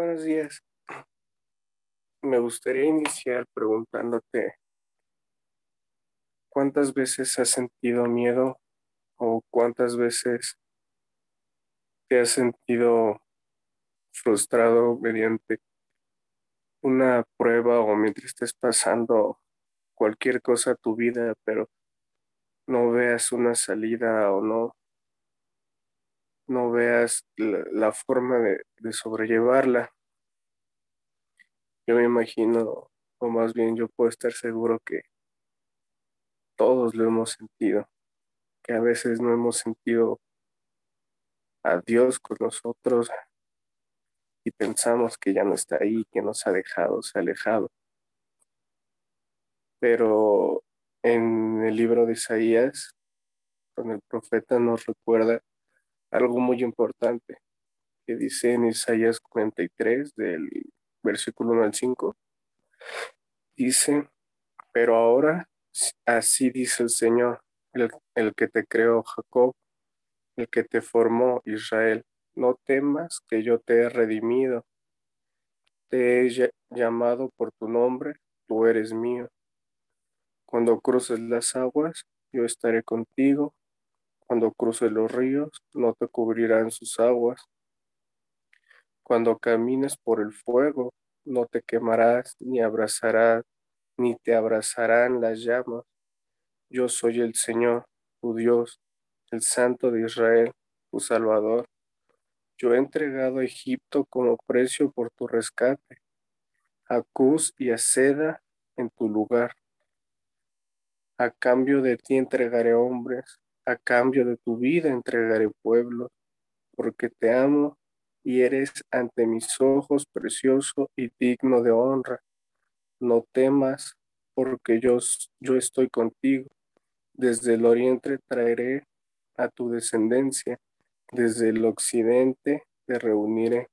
Buenos días. Me gustaría iniciar preguntándote cuántas veces has sentido miedo o cuántas veces te has sentido frustrado mediante una prueba o mientras estés pasando cualquier cosa a tu vida, pero no veas una salida o no, no veas la, forma de, de sobrellevarla. Yo me imagino, o más bien yo puedo estar seguro que todos lo hemos sentido, que a veces no hemos sentido a Dios con nosotros y pensamos que ya no está ahí, que nos ha dejado, se ha alejado. Pero en el libro de Isaías, con el profeta nos recuerda algo muy importante que dice en Isaías 43 del versículo 1 al 5. Dice, pero ahora así dice el Señor, el, el que te creó Jacob, el que te formó Israel, no temas que yo te he redimido, te he llamado por tu nombre, tú eres mío. Cuando cruces las aguas, yo estaré contigo. Cuando cruces los ríos, no te cubrirán sus aguas. Cuando camines por el fuego, no te quemarás, ni abrazarás, ni te abrazarán las llamas. Yo soy el Señor, tu Dios, el Santo de Israel, tu Salvador. Yo he entregado a Egipto como precio por tu rescate, a Cus y a Seda en tu lugar. A cambio de ti entregaré hombres, a cambio de tu vida entregaré pueblos, porque te amo y eres ante mis ojos precioso y digno de honra. No temas, porque yo, yo estoy contigo. Desde el oriente traeré a tu descendencia, desde el occidente te reuniré.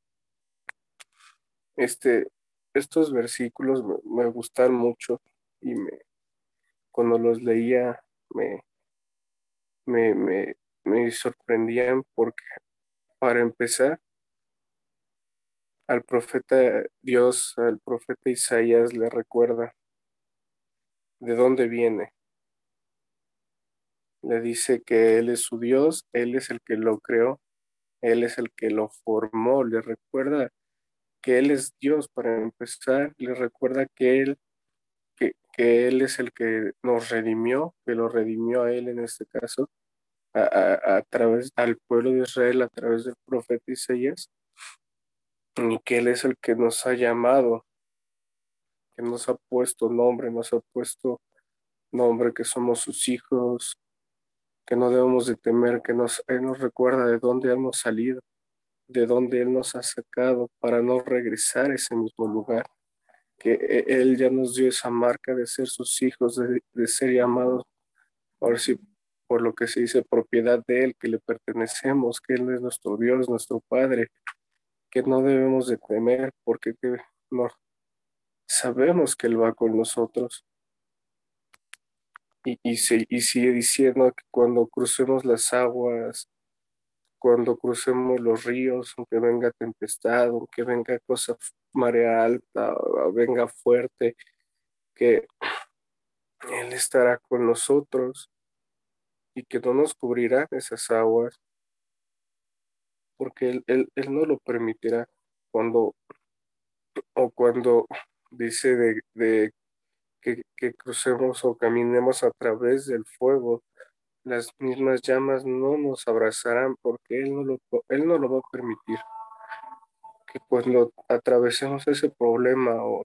Este, estos versículos me, me gustan mucho y me, cuando los leía me, me, me, sorprendían porque, para empezar, al profeta Dios, al profeta Isaías le recuerda de dónde viene. Le dice que Él es su Dios, Él es el que lo creó, Él es el que lo formó, le recuerda que Él es Dios para empezar, le recuerda que Él que Él es el que nos redimió, que lo redimió a Él en este caso, a, través al pueblo de Israel a través del profeta Isaías, y que Él es el que nos ha llamado, que nos ha puesto nombre, nos ha puesto nombre, que somos sus hijos, que no debemos de temer, que nos, Él nos recuerda de dónde hemos salido, de dónde Él nos ha sacado para no regresar a ese mismo lugar que e, Él ya nos dio esa marca de ser sus hijos, de, ser llamados, ahora sí, por lo que se dice propiedad de Él, que le pertenecemos, que Él es nuestro Dios, nuestro Padre, que no debemos de temer porque no, sabemos que Él va con nosotros. Y, y, y sigue diciendo que cuando crucemos las aguas, cuando crucemos los ríos, aunque venga tempestad, aunque venga cosa marea alta, venga fuerte, que Él estará con nosotros y que no nos cubrirán esas aguas, porque Él, él, no lo permitirá cuando, o cuando dice de, de que, que crucemos o caminemos a través del fuego, las mismas llamas no nos abrazarán porque Él no lo, él no lo va a permitir. Que cuando atravesemos ese problema o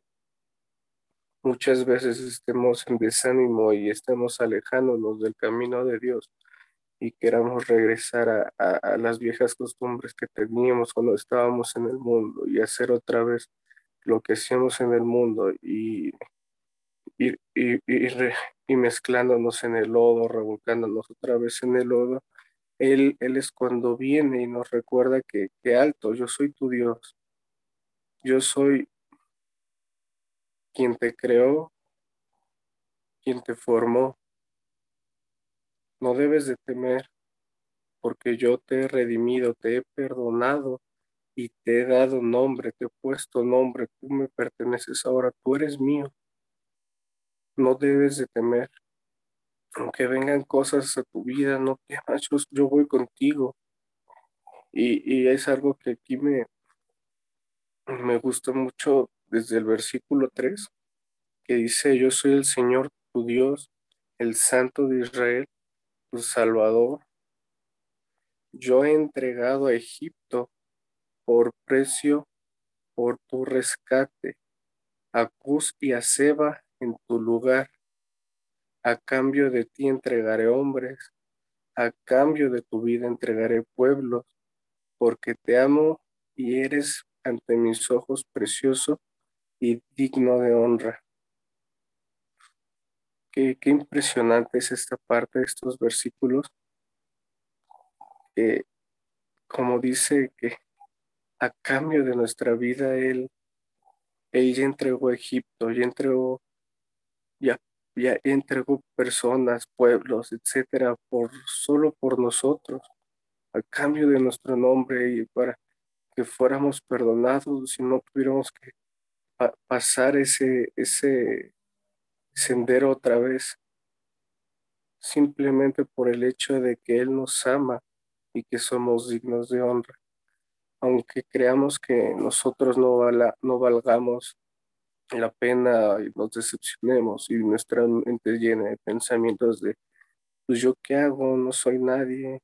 muchas veces estemos en desánimo y estemos alejándonos del camino de Dios y queramos regresar a, las viejas costumbres que teníamos cuando estábamos en el mundo y hacer otra vez lo que hacíamos en el mundo y, y, y, y mezclándonos en el lodo, revolcándonos otra vez en el lodo, Él, él es cuando viene y nos recuerda que, que alto, yo soy tu Dios, yo soy quien te creó, quien te formó. No debes de temer, porque yo te he redimido, te he perdonado y te he dado nombre, te he puesto nombre, tú me perteneces ahora, tú eres mío. No debes de temer. Aunque vengan cosas a tu vida, no temas, yo, voy contigo. Y, y, es algo que aquí me, me gusta mucho desde el versículo 3, que dice, yo soy el Señor tu Dios, el Santo de Israel, tu Salvador. Yo he entregado a Egipto por precio, por tu rescate, a Cus y a Seba en tu lugar. A cambio de ti entregaré hombres, a cambio de tu vida entregaré pueblos, porque te amo y eres ante mis ojos precioso y digno de honra. Qué, impresionante es esta parte de estos versículos. como dice que a cambio de nuestra vida, Él, él entregó Egipto, ya entregó, ya, ya entregó personas, pueblos, etcétera, por solo por nosotros, a cambio de nuestro nombre y para que fuéramos perdonados y no tuviéramos que pasar ese, ese sendero otra vez, simplemente por el hecho de que Él nos ama y que somos dignos de honra. Aunque creamos que nosotros no, no valgamos la pena y nos decepcionemos y nuestra mente llena de pensamientos de, pues yo qué hago, no soy nadie,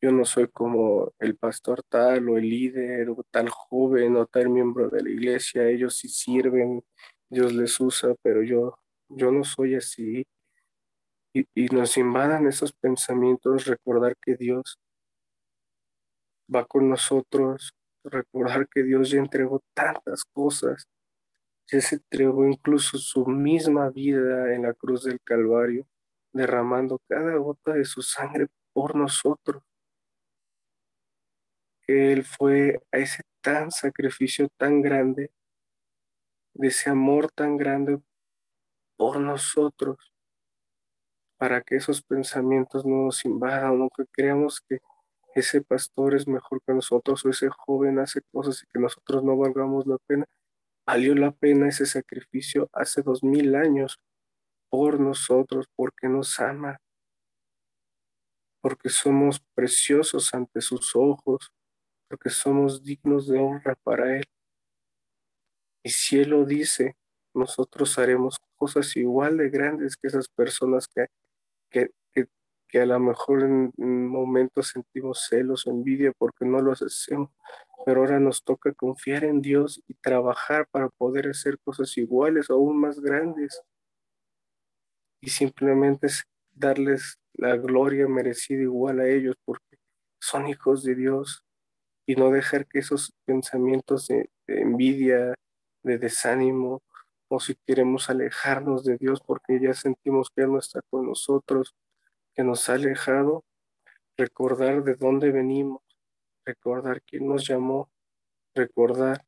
yo no soy como el pastor tal o el líder o tal joven o tal miembro de la iglesia, ellos sí sirven, Dios les usa, pero yo, yo no soy así. Y, y nos invadan esos pensamientos, recordar que Dios va con nosotros, recordar que Dios ya entregó tantas cosas, ya se entregó incluso su misma vida en la cruz del Calvario, derramando cada gota de su sangre por nosotros. Él fue a ese tan sacrificio tan grande, de ese amor tan grande por nosotros, para que esos pensamientos no nos invadan, no que creamos que ese pastor es mejor que nosotros o ese joven hace cosas y que nosotros no valgamos la pena. Valió la pena ese sacrificio hace dos mil años por nosotros, porque nos ama, porque somos preciosos ante sus ojos, porque somos dignos de honra para Él. Y si Él lo dice, nosotros haremos cosas igual de grandes que esas personas que, que, que, a lo mejor en, momentos sentimos celos o envidia porque no los hacemos. Pero ahora nos toca confiar en Dios y trabajar para poder hacer cosas iguales o aún más grandes. Y simplemente darles la gloria merecida igual a ellos porque son hijos de Dios y no dejar que esos pensamientos de, envidia, de desánimo, o si queremos alejarnos de Dios porque ya sentimos que no está con nosotros, que nos ha alejado, recordar de dónde venimos, recordar quién nos llamó, recordar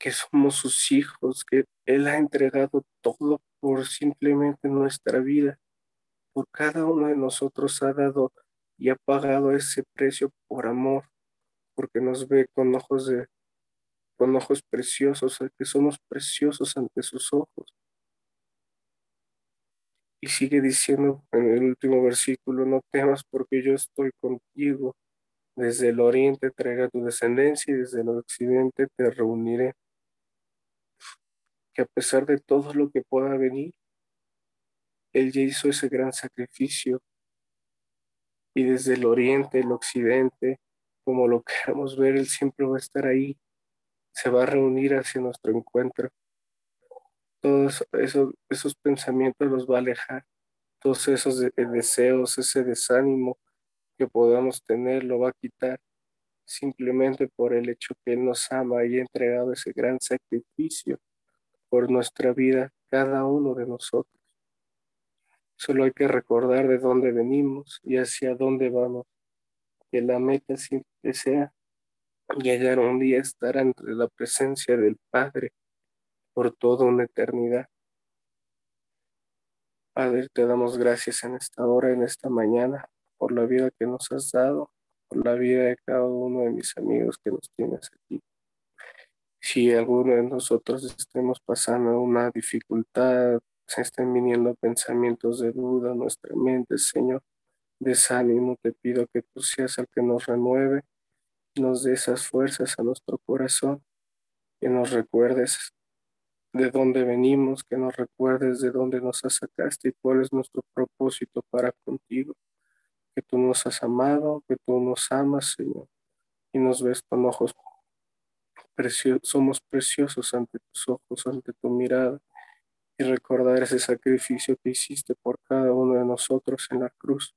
que somos sus hijos, que Él ha entregado todo por simplemente nuestra vida, por cada uno de nosotros ha dado y ha pagado ese precio por amor, porque nos ve con ojos de con ojos preciosos, que somos preciosos ante sus ojos. Y sigue diciendo en el último versículo, no temas porque yo estoy contigo. Desde el oriente traeré tu descendencia y desde el occidente te reuniré. Que a pesar de todo lo que pueda venir, Él ya hizo ese gran sacrificio y desde el oriente, el occidente, como lo queramos ver, Él siempre va a estar ahí, se va a reunir hacia nuestro encuentro. Todos esos, esos pensamientos los va a alejar, todos esos deseos, ese desánimo que podamos tener, lo va a quitar simplemente por el hecho que Él nos ama y ha entregado ese gran sacrificio por nuestra vida, cada uno de nosotros. Solo hay que recordar de dónde venimos y hacia dónde vamos. Que la meta siempre sea llegar un día a estar entre la presencia del Padre por toda una eternidad. Padre, te damos gracias en esta hora, en esta mañana, por la vida que nos has dado, por la vida de cada uno de mis amigos que nos tienes aquí. Si alguno de nosotros estemos pasando una dificultad, se estén viniendo pensamientos de duda a nuestra mente, Señor, desánimo, te pido que tú seas el que nos renueve, nos dé esas fuerzas a nuestro corazón, que nos recuerdes de dónde venimos, que nos recuerdes de dónde nos sacaste y cuál es nuestro propósito para contigo, que tú nos has amado, que tú nos amas, Señor, y nos ves con ojos preciosos, somos preciosos ante tus ojos, ante tu mirada y recordar ese sacrificio que hiciste por cada uno de nosotros en la cruz.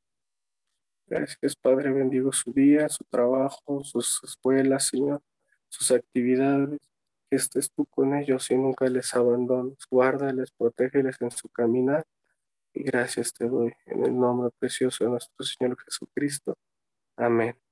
Gracias, Padre, bendigo su día, su trabajo, sus escuelas, Señor, sus actividades. Que estés tú con ellos y nunca les abandones. Guárdales, protégeles en su caminar. Y gracias te doy en el nombre precioso de nuestro Señor Jesucristo. Amén.